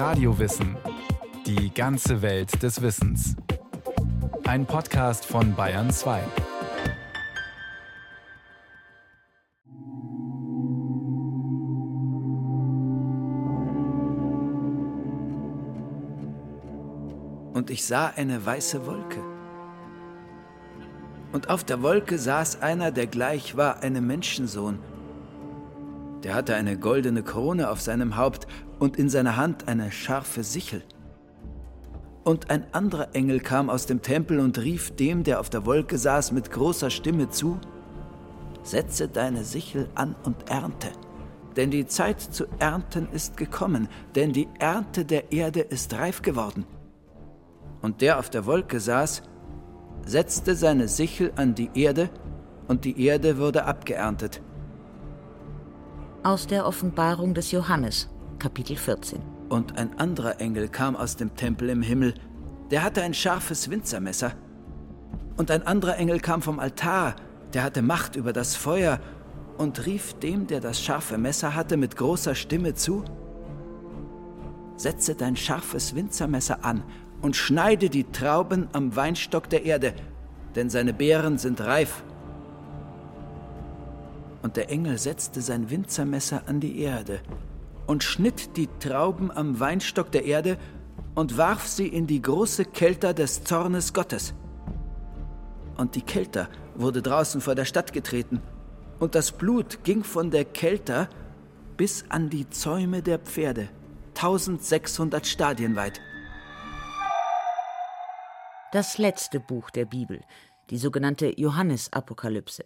Radiowissen. Die ganze Welt des Wissens. Ein Podcast von Bayern 2. Und ich sah eine weiße Wolke. Und auf der Wolke saß einer, der gleich war einem Menschensohn. Der hatte eine goldene Krone auf seinem Haupt und in seiner Hand eine scharfe Sichel. Und ein anderer Engel kam aus dem Tempel und rief dem, der auf der Wolke saß, mit großer Stimme zu, Setze deine Sichel an und ernte, denn die Zeit zu ernten ist gekommen, denn die Ernte der Erde ist reif geworden. Und der auf der Wolke saß, setzte seine Sichel an die Erde, und die Erde wurde abgeerntet. Aus der Offenbarung des Johannes, Kapitel 14. Und ein anderer Engel kam aus dem Tempel im Himmel, der hatte ein scharfes Winzermesser. Und ein anderer Engel kam vom Altar, der hatte Macht über das Feuer und rief dem, der das scharfe Messer hatte, mit großer Stimme zu, Setze dein scharfes Winzermesser an und schneide die Trauben am Weinstock der Erde, denn seine Beeren sind reif. Und der Engel setzte sein Winzermesser an die Erde und schnitt die Trauben am Weinstock der Erde und warf sie in die große Kelter des Zornes Gottes. Und die Kelter wurde draußen vor der Stadt getreten, und das Blut ging von der Kelter bis an die Zäume der Pferde, 1600 Stadien weit. Das letzte Buch der Bibel, die sogenannte Johannesapokalypse.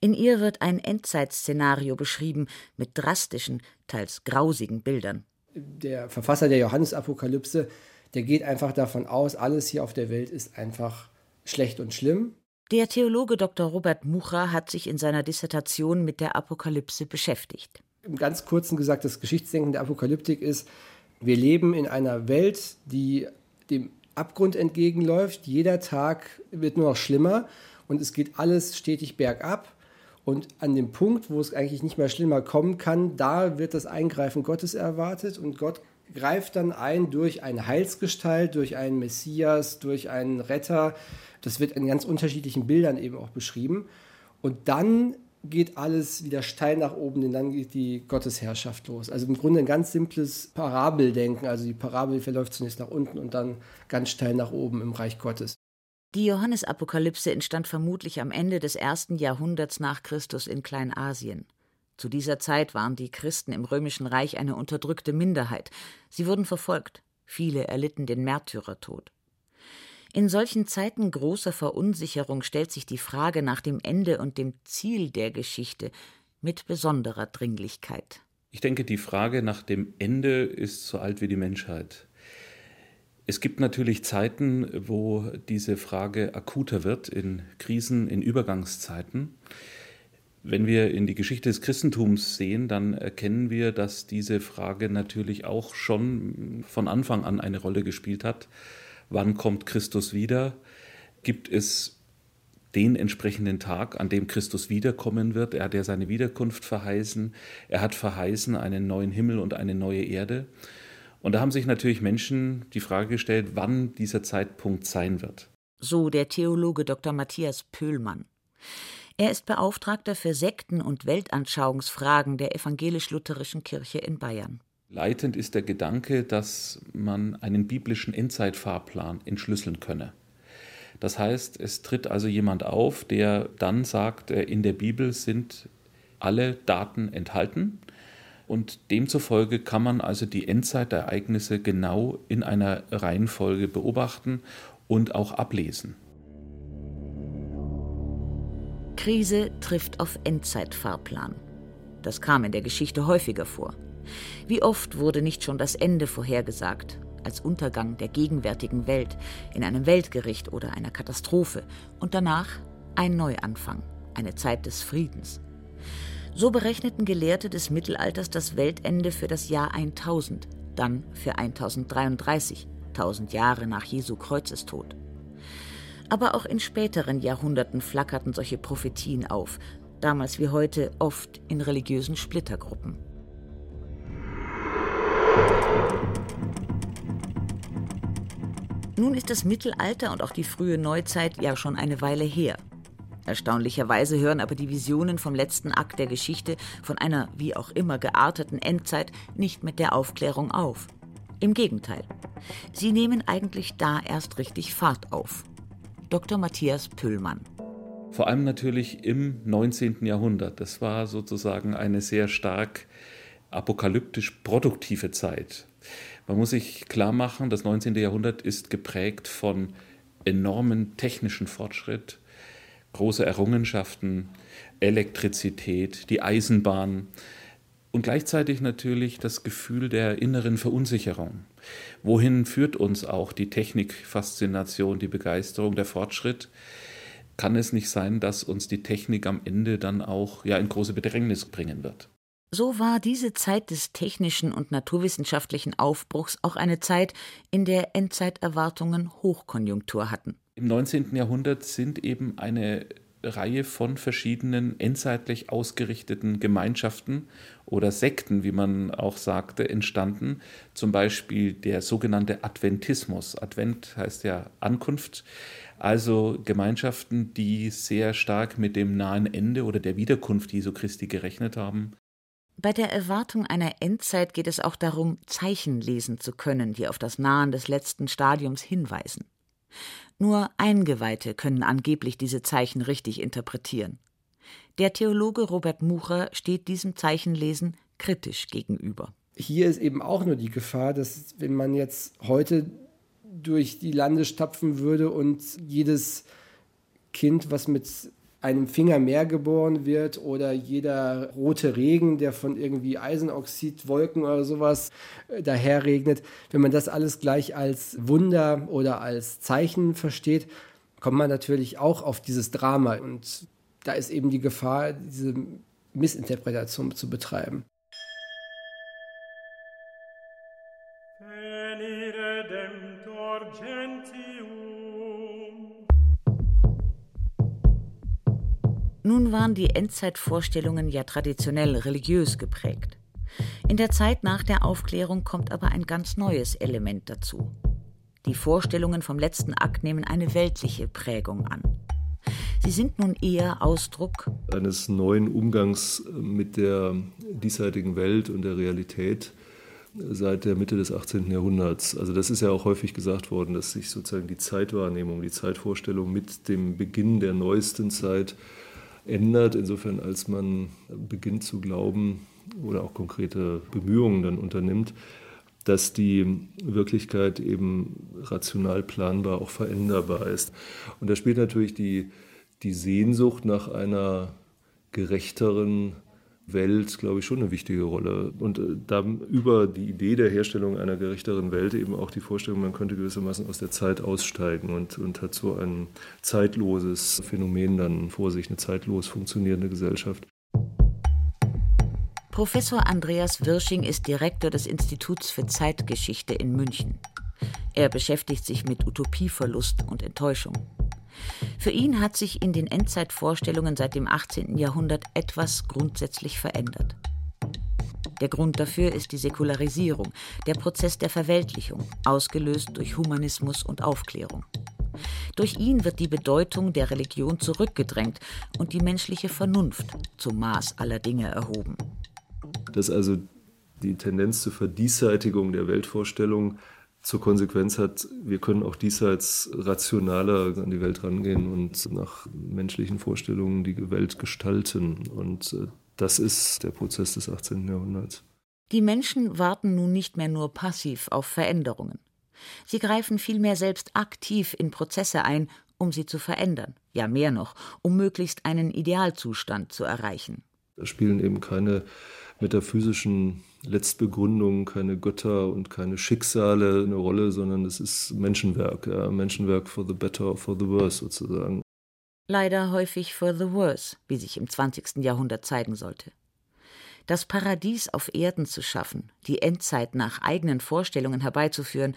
In ihr wird ein Endzeitszenario beschrieben mit drastischen, teils grausigen Bildern. Der Verfasser der Johannesapokalypse, der geht einfach davon aus, alles hier auf der Welt ist einfach schlecht und schlimm. Der Theologe Dr. Robert Mucha hat sich in seiner Dissertation mit der Apokalypse beschäftigt. Im ganz kurzen gesagt, das Geschichtsdenken der Apokalyptik ist, wir leben in einer Welt, die dem Abgrund entgegenläuft. Jeder Tag wird nur noch schlimmer und es geht alles stetig bergab. Und an dem Punkt, wo es eigentlich nicht mehr schlimmer kommen kann, da wird das Eingreifen Gottes erwartet und Gott greift dann ein durch eine Heilsgestalt, durch einen Messias, durch einen Retter. Das wird in ganz unterschiedlichen Bildern eben auch beschrieben. Und dann geht alles wieder steil nach oben, denn dann geht die Gottesherrschaft los. Also im Grunde ein ganz simples Parabeldenken. Also die Parabel verläuft zunächst nach unten und dann ganz steil nach oben im Reich Gottes. Die Johannesapokalypse entstand vermutlich am Ende des ersten Jahrhunderts nach Christus in Kleinasien. Zu dieser Zeit waren die Christen im römischen Reich eine unterdrückte Minderheit. Sie wurden verfolgt. Viele erlitten den Märtyrertod. In solchen Zeiten großer Verunsicherung stellt sich die Frage nach dem Ende und dem Ziel der Geschichte mit besonderer Dringlichkeit. Ich denke, die Frage nach dem Ende ist so alt wie die Menschheit. Es gibt natürlich Zeiten, wo diese Frage akuter wird, in Krisen, in Übergangszeiten. Wenn wir in die Geschichte des Christentums sehen, dann erkennen wir, dass diese Frage natürlich auch schon von Anfang an eine Rolle gespielt hat. Wann kommt Christus wieder? Gibt es den entsprechenden Tag, an dem Christus wiederkommen wird? Er hat ja seine Wiederkunft verheißen. Er hat verheißen einen neuen Himmel und eine neue Erde. Und da haben sich natürlich Menschen die Frage gestellt, wann dieser Zeitpunkt sein wird. So der Theologe Dr. Matthias Pöhlmann. Er ist Beauftragter für Sekten- und Weltanschauungsfragen der evangelisch-lutherischen Kirche in Bayern. Leitend ist der Gedanke, dass man einen biblischen Endzeitfahrplan entschlüsseln könne. Das heißt, es tritt also jemand auf, der dann sagt, äh, in der Bibel sind alle Daten enthalten und demzufolge kann man also die Endzeitereignisse genau in einer Reihenfolge beobachten und auch ablesen. Krise trifft auf Endzeitfahrplan. Das kam in der Geschichte häufiger vor. Wie oft wurde nicht schon das Ende vorhergesagt, als Untergang der gegenwärtigen Welt, in einem Weltgericht oder einer Katastrophe, und danach ein Neuanfang, eine Zeit des Friedens. So berechneten Gelehrte des Mittelalters das Weltende für das Jahr 1000, dann für 1033, 1000 Jahre nach Jesu Kreuzestod. Aber auch in späteren Jahrhunderten flackerten solche Prophetien auf, damals wie heute oft in religiösen Splittergruppen. Nun ist das Mittelalter und auch die frühe Neuzeit ja schon eine Weile her. Erstaunlicherweise hören aber die Visionen vom letzten Akt der Geschichte von einer wie auch immer gearteten Endzeit nicht mit der Aufklärung auf. Im Gegenteil. Sie nehmen eigentlich da erst richtig Fahrt auf. Dr. Matthias Püllmann. Vor allem natürlich im 19. Jahrhundert. Das war sozusagen eine sehr stark apokalyptisch produktive Zeit. Man muss sich klar machen, das 19. Jahrhundert ist geprägt von enormen technischen Fortschritt, große Errungenschaften, Elektrizität, die Eisenbahn und gleichzeitig natürlich das Gefühl der inneren Verunsicherung. Wohin führt uns auch die Technikfaszination, die Begeisterung, der Fortschritt? Kann es nicht sein, dass uns die Technik am Ende dann auch ja in große Bedrängnis bringen wird? So war diese Zeit des technischen und naturwissenschaftlichen Aufbruchs auch eine Zeit, in der Endzeiterwartungen Hochkonjunktur hatten. Im 19. Jahrhundert sind eben eine Reihe von verschiedenen endzeitlich ausgerichteten Gemeinschaften oder Sekten, wie man auch sagte, entstanden. Zum Beispiel der sogenannte Adventismus. Advent heißt ja Ankunft. Also Gemeinschaften, die sehr stark mit dem nahen Ende oder der Wiederkunft Jesu Christi gerechnet haben. Bei der Erwartung einer Endzeit geht es auch darum, Zeichen lesen zu können, die auf das Nahen des letzten Stadiums hinweisen. Nur Eingeweihte können angeblich diese Zeichen richtig interpretieren. Der Theologe Robert Mucher steht diesem Zeichenlesen kritisch gegenüber. Hier ist eben auch nur die Gefahr, dass wenn man jetzt heute durch die Lande stapfen würde und jedes Kind, was mit einem Finger mehr geboren wird oder jeder rote Regen, der von irgendwie Eisenoxidwolken oder sowas äh, daherregnet, wenn man das alles gleich als Wunder oder als Zeichen versteht, kommt man natürlich auch auf dieses Drama und da ist eben die Gefahr, diese Missinterpretation zu betreiben. Nun waren die Endzeitvorstellungen ja traditionell religiös geprägt. In der Zeit nach der Aufklärung kommt aber ein ganz neues Element dazu. Die Vorstellungen vom letzten Akt nehmen eine weltliche Prägung an. Sie sind nun eher Ausdruck eines neuen Umgangs mit der diesseitigen Welt und der Realität seit der Mitte des 18. Jahrhunderts. Also das ist ja auch häufig gesagt worden, dass sich sozusagen die Zeitwahrnehmung, die Zeitvorstellung mit dem Beginn der neuesten Zeit ändert, insofern als man beginnt zu glauben oder auch konkrete Bemühungen dann unternimmt, dass die Wirklichkeit eben rational planbar auch veränderbar ist. Und da spielt natürlich die, die Sehnsucht nach einer gerechteren Welt, glaube ich, schon eine wichtige Rolle. Und äh, da über die Idee der Herstellung einer gerechteren Welt eben auch die Vorstellung, man könnte gewissermaßen aus der Zeit aussteigen und, und hat so ein zeitloses Phänomen dann vor sich, eine zeitlos funktionierende Gesellschaft. Professor Andreas Wirsching ist Direktor des Instituts für Zeitgeschichte in München. Er beschäftigt sich mit Utopieverlust und Enttäuschung. Für ihn hat sich in den Endzeitvorstellungen seit dem 18. Jahrhundert etwas grundsätzlich verändert. Der Grund dafür ist die Säkularisierung, der Prozess der Verweltlichung, ausgelöst durch Humanismus und Aufklärung. Durch ihn wird die Bedeutung der Religion zurückgedrängt und die menschliche Vernunft zum Maß aller Dinge erhoben. Dass also die Tendenz zur Verdiesseitigung der Weltvorstellung zur Konsequenz hat, wir können auch diesseits rationaler an die Welt rangehen und nach menschlichen Vorstellungen die Welt gestalten. Und äh, das ist der Prozess des 18. Jahrhunderts. Die Menschen warten nun nicht mehr nur passiv auf Veränderungen. Sie greifen vielmehr selbst aktiv in Prozesse ein, um sie zu verändern. Ja, mehr noch, um möglichst einen Idealzustand zu erreichen. Da spielen eben keine metaphysischen Letztbegründungen, keine Götter und keine Schicksale eine Rolle, sondern es ist Menschenwerk, ja, Menschenwerk for the better, for the worse sozusagen. Leider häufig for the worse, wie sich im 20. Jahrhundert zeigen sollte. Das Paradies auf Erden zu schaffen, die Endzeit nach eigenen Vorstellungen herbeizuführen,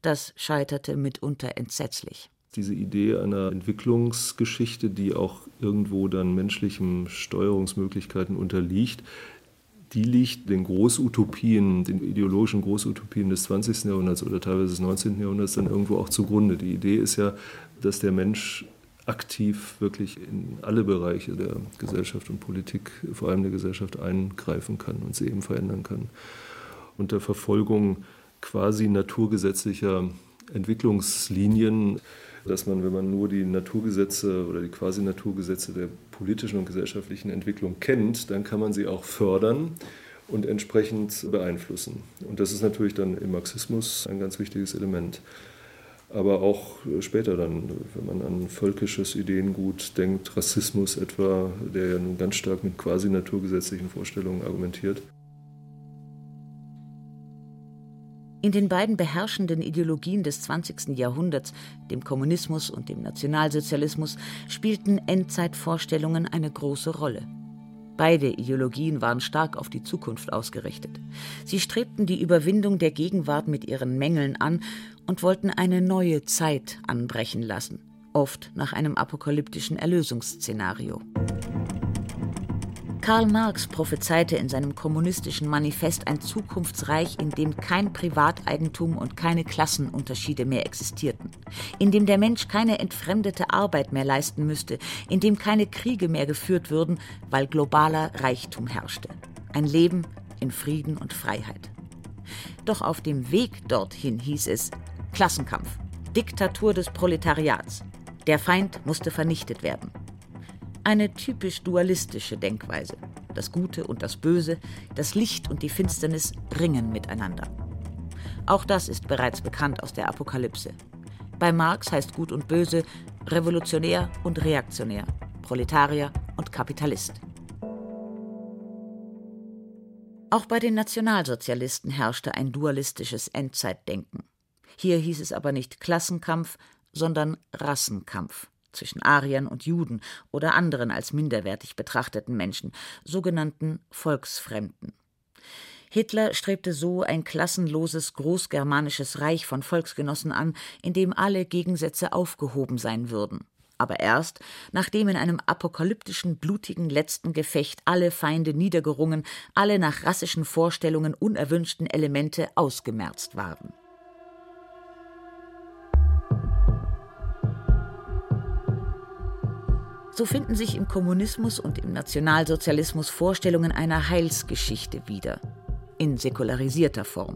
das scheiterte mitunter entsetzlich diese Idee einer Entwicklungsgeschichte, die auch irgendwo dann menschlichen Steuerungsmöglichkeiten unterliegt, die liegt den Großutopien, den ideologischen Großutopien des 20. Jahrhunderts oder teilweise des 19. Jahrhunderts dann irgendwo auch zugrunde. Die Idee ist ja, dass der Mensch aktiv wirklich in alle Bereiche der Gesellschaft und Politik, vor allem der Gesellschaft, eingreifen kann und sie eben verändern kann. Unter Verfolgung quasi naturgesetzlicher Entwicklungslinien, dass man, wenn man nur die Naturgesetze oder die quasi Naturgesetze der politischen und gesellschaftlichen Entwicklung kennt, dann kann man sie auch fördern und entsprechend beeinflussen. Und das ist natürlich dann im Marxismus ein ganz wichtiges Element. Aber auch später dann, wenn man an völkisches Ideengut denkt, Rassismus etwa, der ja nun ganz stark mit quasi naturgesetzlichen Vorstellungen argumentiert. In den beiden beherrschenden Ideologien des 20. Jahrhunderts, dem Kommunismus und dem Nationalsozialismus, spielten Endzeitvorstellungen eine große Rolle. Beide Ideologien waren stark auf die Zukunft ausgerichtet. Sie strebten die Überwindung der Gegenwart mit ihren Mängeln an und wollten eine neue Zeit anbrechen lassen, oft nach einem apokalyptischen Erlösungsszenario. Karl Marx prophezeite in seinem kommunistischen Manifest ein Zukunftsreich, in dem kein Privateigentum und keine Klassenunterschiede mehr existierten, in dem der Mensch keine entfremdete Arbeit mehr leisten müsste, in dem keine Kriege mehr geführt würden, weil globaler Reichtum herrschte. Ein Leben in Frieden und Freiheit. Doch auf dem Weg dorthin hieß es Klassenkampf, Diktatur des Proletariats. Der Feind musste vernichtet werden. Eine typisch dualistische Denkweise. Das Gute und das Böse, das Licht und die Finsternis ringen miteinander. Auch das ist bereits bekannt aus der Apokalypse. Bei Marx heißt Gut und Böse Revolutionär und Reaktionär, Proletarier und Kapitalist. Auch bei den Nationalsozialisten herrschte ein dualistisches Endzeitdenken. Hier hieß es aber nicht Klassenkampf, sondern Rassenkampf zwischen Ariern und Juden oder anderen als minderwertig betrachteten Menschen, sogenannten Volksfremden. Hitler strebte so ein klassenloses großgermanisches Reich von Volksgenossen an, in dem alle Gegensätze aufgehoben sein würden. Aber erst, nachdem in einem apokalyptischen, blutigen letzten Gefecht alle Feinde niedergerungen, alle nach rassischen Vorstellungen unerwünschten Elemente ausgemerzt waren. So finden sich im Kommunismus und im Nationalsozialismus Vorstellungen einer Heilsgeschichte wieder, in säkularisierter Form.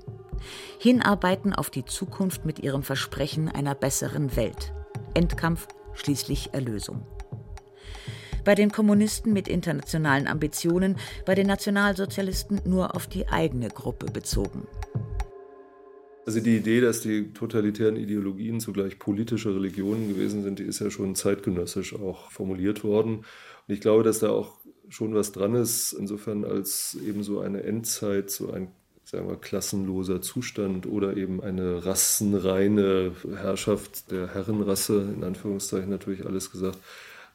Hinarbeiten auf die Zukunft mit ihrem Versprechen einer besseren Welt. Endkampf, schließlich Erlösung. Bei den Kommunisten mit internationalen Ambitionen, bei den Nationalsozialisten nur auf die eigene Gruppe bezogen. Also die Idee, dass die totalitären Ideologien zugleich politische Religionen gewesen sind, die ist ja schon zeitgenössisch auch formuliert worden. Und ich glaube, dass da auch schon was dran ist, insofern als eben so eine Endzeit, so ein sagen wir, klassenloser Zustand oder eben eine rassenreine Herrschaft der Herrenrasse, in Anführungszeichen natürlich alles gesagt,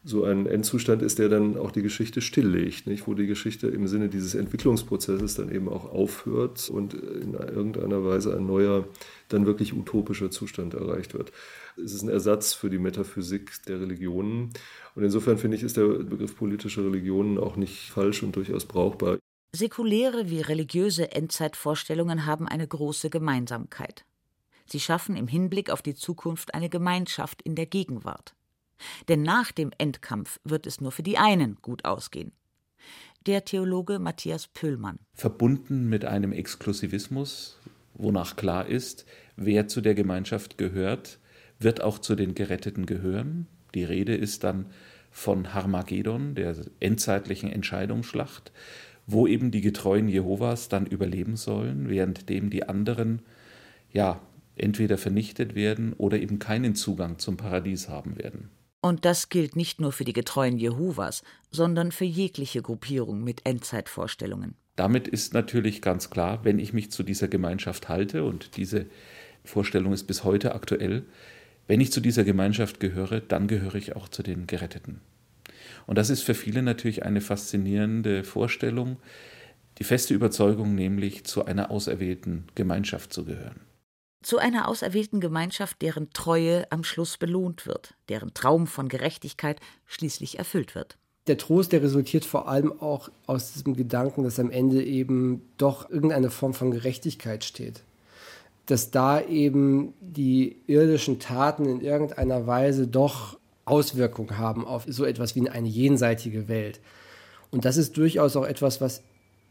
so ein Endzustand ist, der dann auch die Geschichte stilllegt, nicht? wo die Geschichte im Sinne dieses Entwicklungsprozesses dann eben auch aufhört und in irgendeiner Weise ein neuer, dann wirklich utopischer Zustand erreicht wird. Es ist ein Ersatz für die Metaphysik der Religionen. Und insofern finde ich, ist der Begriff politische Religionen auch nicht falsch und durchaus brauchbar. Säkuläre wie religiöse Endzeitvorstellungen haben eine große Gemeinsamkeit. Sie schaffen im Hinblick auf die Zukunft eine Gemeinschaft in der Gegenwart. Denn nach dem Endkampf wird es nur für die einen gut ausgehen. Der Theologe Matthias Pöhlmann. Verbunden mit einem Exklusivismus, wonach klar ist, wer zu der Gemeinschaft gehört, wird auch zu den Geretteten gehören. Die Rede ist dann von Harmagedon, der endzeitlichen Entscheidungsschlacht, wo eben die Getreuen Jehovas dann überleben sollen, währenddem die anderen ja entweder vernichtet werden oder eben keinen Zugang zum Paradies haben werden. Und das gilt nicht nur für die Getreuen Jehovas, sondern für jegliche Gruppierung mit Endzeitvorstellungen. Damit ist natürlich ganz klar, wenn ich mich zu dieser Gemeinschaft halte, und diese Vorstellung ist bis heute aktuell, wenn ich zu dieser Gemeinschaft gehöre, dann gehöre ich auch zu den Geretteten. Und das ist für viele natürlich eine faszinierende Vorstellung, die feste Überzeugung nämlich, zu einer auserwählten Gemeinschaft zu gehören zu einer auserwählten Gemeinschaft, deren Treue am Schluss belohnt wird, deren Traum von Gerechtigkeit schließlich erfüllt wird. Der Trost, der resultiert vor allem auch aus diesem Gedanken, dass am Ende eben doch irgendeine Form von Gerechtigkeit steht. Dass da eben die irdischen Taten in irgendeiner Weise doch Auswirkungen haben auf so etwas wie eine jenseitige Welt. Und das ist durchaus auch etwas, was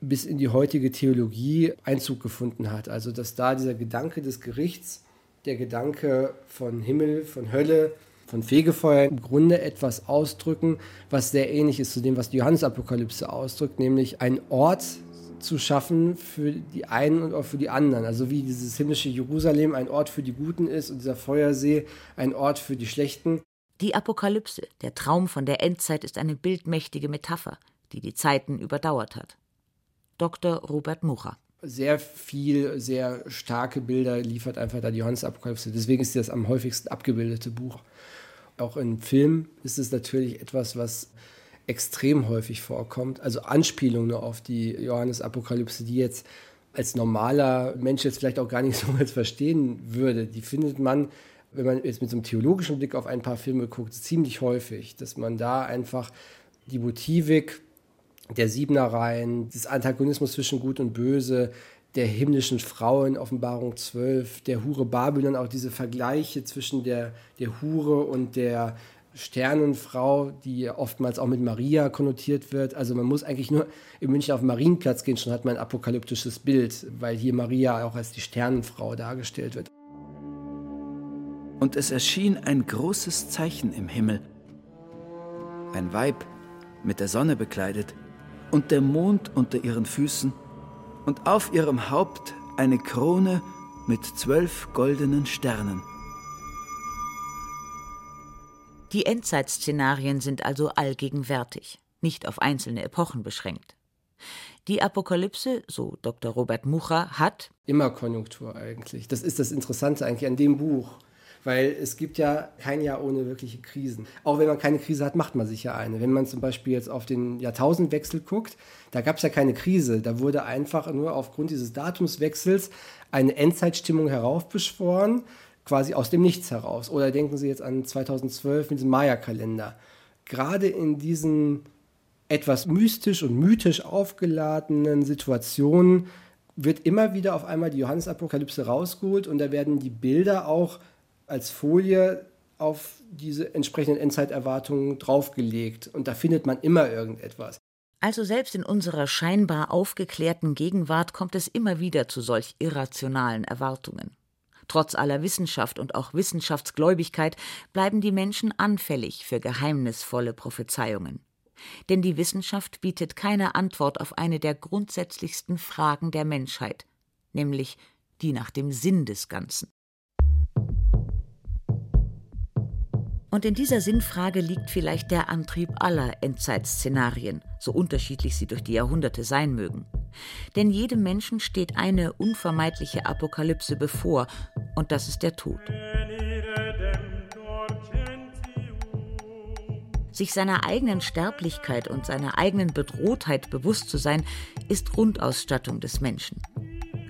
bis in die heutige Theologie Einzug gefunden hat. Also dass da dieser Gedanke des Gerichts, der Gedanke von Himmel, von Hölle, von Fegefeuer im Grunde etwas ausdrücken, was sehr ähnlich ist zu dem, was die Johannesapokalypse ausdrückt, nämlich einen Ort zu schaffen für die einen und auch für die anderen. Also wie dieses himmlische Jerusalem ein Ort für die Guten ist und dieser Feuersee ein Ort für die Schlechten. Die Apokalypse, der Traum von der Endzeit, ist eine bildmächtige Metapher, die die Zeiten überdauert hat. Dr. Robert Mucha. Sehr viel, sehr starke Bilder liefert einfach da die Johannes-Apokalypse. Deswegen ist das am häufigsten abgebildete Buch. Auch in Filmen ist es natürlich etwas, was extrem häufig vorkommt. Also Anspielungen auf die Johannes-Apokalypse, die jetzt als normaler Mensch jetzt vielleicht auch gar nicht so jetzt verstehen würde. Die findet man, wenn man jetzt mit so einem theologischen Blick auf ein paar Filme guckt, ziemlich häufig, dass man da einfach die Motivik der Siebenereien, des Antagonismus zwischen Gut und Böse, der himmlischen Frauen, Offenbarung 12, der Hure Babylon, auch diese Vergleiche zwischen der, der Hure und der Sternenfrau, die oftmals auch mit Maria konnotiert wird. Also man muss eigentlich nur in München auf den Marienplatz gehen, schon hat man ein apokalyptisches Bild, weil hier Maria auch als die Sternenfrau dargestellt wird. Und es erschien ein großes Zeichen im Himmel. Ein Weib, mit der Sonne bekleidet, und der Mond unter ihren Füßen und auf ihrem Haupt eine Krone mit zwölf goldenen Sternen. Die Endzeitszenarien sind also allgegenwärtig, nicht auf einzelne Epochen beschränkt. Die Apokalypse, so Dr. Robert Mucha, hat immer Konjunktur eigentlich. Das ist das Interessante eigentlich an dem Buch weil es gibt ja kein Jahr ohne wirkliche Krisen. Auch wenn man keine Krise hat, macht man sich ja eine. Wenn man zum Beispiel jetzt auf den Jahrtausendwechsel guckt, da gab es ja keine Krise. Da wurde einfach nur aufgrund dieses Datumswechsels eine Endzeitstimmung heraufbeschworen, quasi aus dem Nichts heraus. Oder denken Sie jetzt an 2012 mit diesem Maya-Kalender. Gerade in diesen etwas mystisch und mythisch aufgeladenen Situationen wird immer wieder auf einmal die Johannesapokalypse rausgeholt und da werden die Bilder auch als Folie auf diese entsprechenden Endzeiterwartungen draufgelegt. Und da findet man immer irgendetwas. Also selbst in unserer scheinbar aufgeklärten Gegenwart kommt es immer wieder zu solch irrationalen Erwartungen. Trotz aller Wissenschaft und auch Wissenschaftsgläubigkeit bleiben die Menschen anfällig für geheimnisvolle Prophezeiungen. Denn die Wissenschaft bietet keine Antwort auf eine der grundsätzlichsten Fragen der Menschheit, nämlich die nach dem Sinn des Ganzen. Und in dieser Sinnfrage liegt vielleicht der Antrieb aller Endzeitszenarien, so unterschiedlich sie durch die Jahrhunderte sein mögen. Denn jedem Menschen steht eine unvermeidliche Apokalypse bevor, und das ist der Tod. Sich seiner eigenen Sterblichkeit und seiner eigenen Bedrohtheit bewusst zu sein, ist Grundausstattung des Menschen.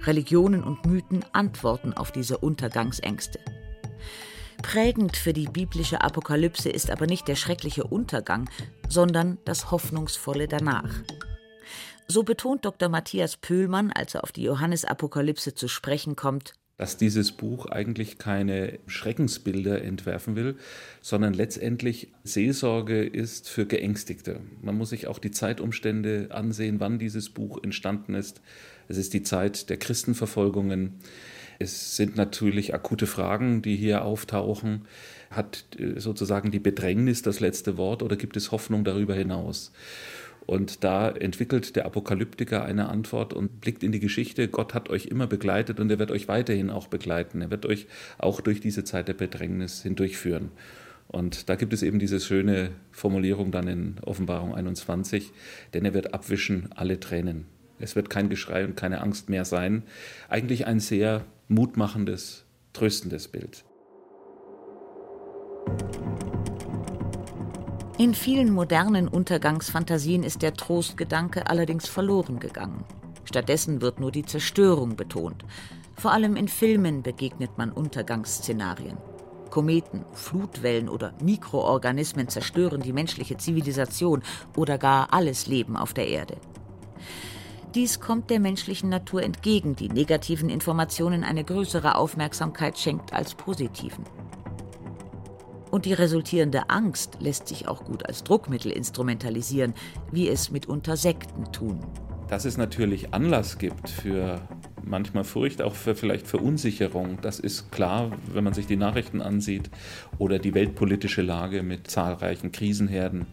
Religionen und Mythen antworten auf diese Untergangsängste. Prägend für die biblische Apokalypse ist aber nicht der schreckliche Untergang, sondern das Hoffnungsvolle danach. So betont Dr. Matthias Pöhlmann, als er auf die Johannesapokalypse zu sprechen kommt, dass dieses Buch eigentlich keine Schreckensbilder entwerfen will, sondern letztendlich Seelsorge ist für Geängstigte. Man muss sich auch die Zeitumstände ansehen, wann dieses Buch entstanden ist. Es ist die Zeit der Christenverfolgungen. Es sind natürlich akute Fragen, die hier auftauchen. Hat äh, sozusagen die Bedrängnis das letzte Wort oder gibt es Hoffnung darüber hinaus? Und da entwickelt der Apokalyptiker eine Antwort und blickt in die Geschichte. Gott hat euch immer begleitet und er wird euch weiterhin auch begleiten. Er wird euch auch durch diese Zeit der Bedrängnis hindurchführen. Und da gibt es eben diese schöne Formulierung dann in Offenbarung 21, denn er wird abwischen alle Tränen. Es wird kein Geschrei und keine Angst mehr sein. Eigentlich ein sehr mutmachendes, tröstendes Bild. In vielen modernen Untergangsfantasien ist der Trostgedanke allerdings verloren gegangen. Stattdessen wird nur die Zerstörung betont. Vor allem in Filmen begegnet man Untergangsszenarien. Kometen, Flutwellen oder Mikroorganismen zerstören die menschliche Zivilisation oder gar alles Leben auf der Erde. Dies kommt der menschlichen Natur entgegen, die negativen Informationen eine größere Aufmerksamkeit schenkt als positiven. Und die resultierende Angst lässt sich auch gut als Druckmittel instrumentalisieren, wie es mitunter Sekten tun. Dass es natürlich Anlass gibt für manchmal Furcht, auch für vielleicht Verunsicherung, das ist klar, wenn man sich die Nachrichten ansieht oder die weltpolitische Lage mit zahlreichen Krisenherden.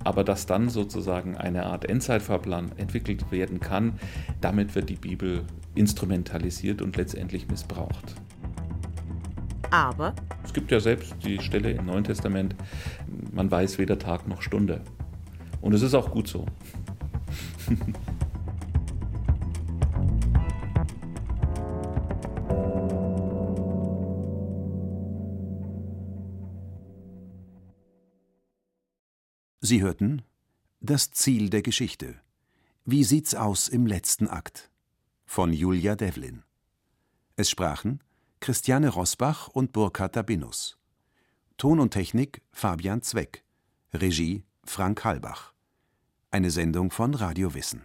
Aber dass dann sozusagen eine Art Endzeitfahrplan entwickelt werden kann, damit wird die Bibel instrumentalisiert und letztendlich missbraucht. Aber es gibt ja selbst die Stelle im Neuen Testament, man weiß weder Tag noch Stunde. Und es ist auch gut so. Sie hörten Das Ziel der Geschichte. Wie sieht's aus im letzten Akt? von Julia Devlin. Es sprachen Christiane Rosbach und Burkhard Dabinus. Ton und Technik Fabian Zweck. Regie Frank Halbach. Eine Sendung von Radio Wissen.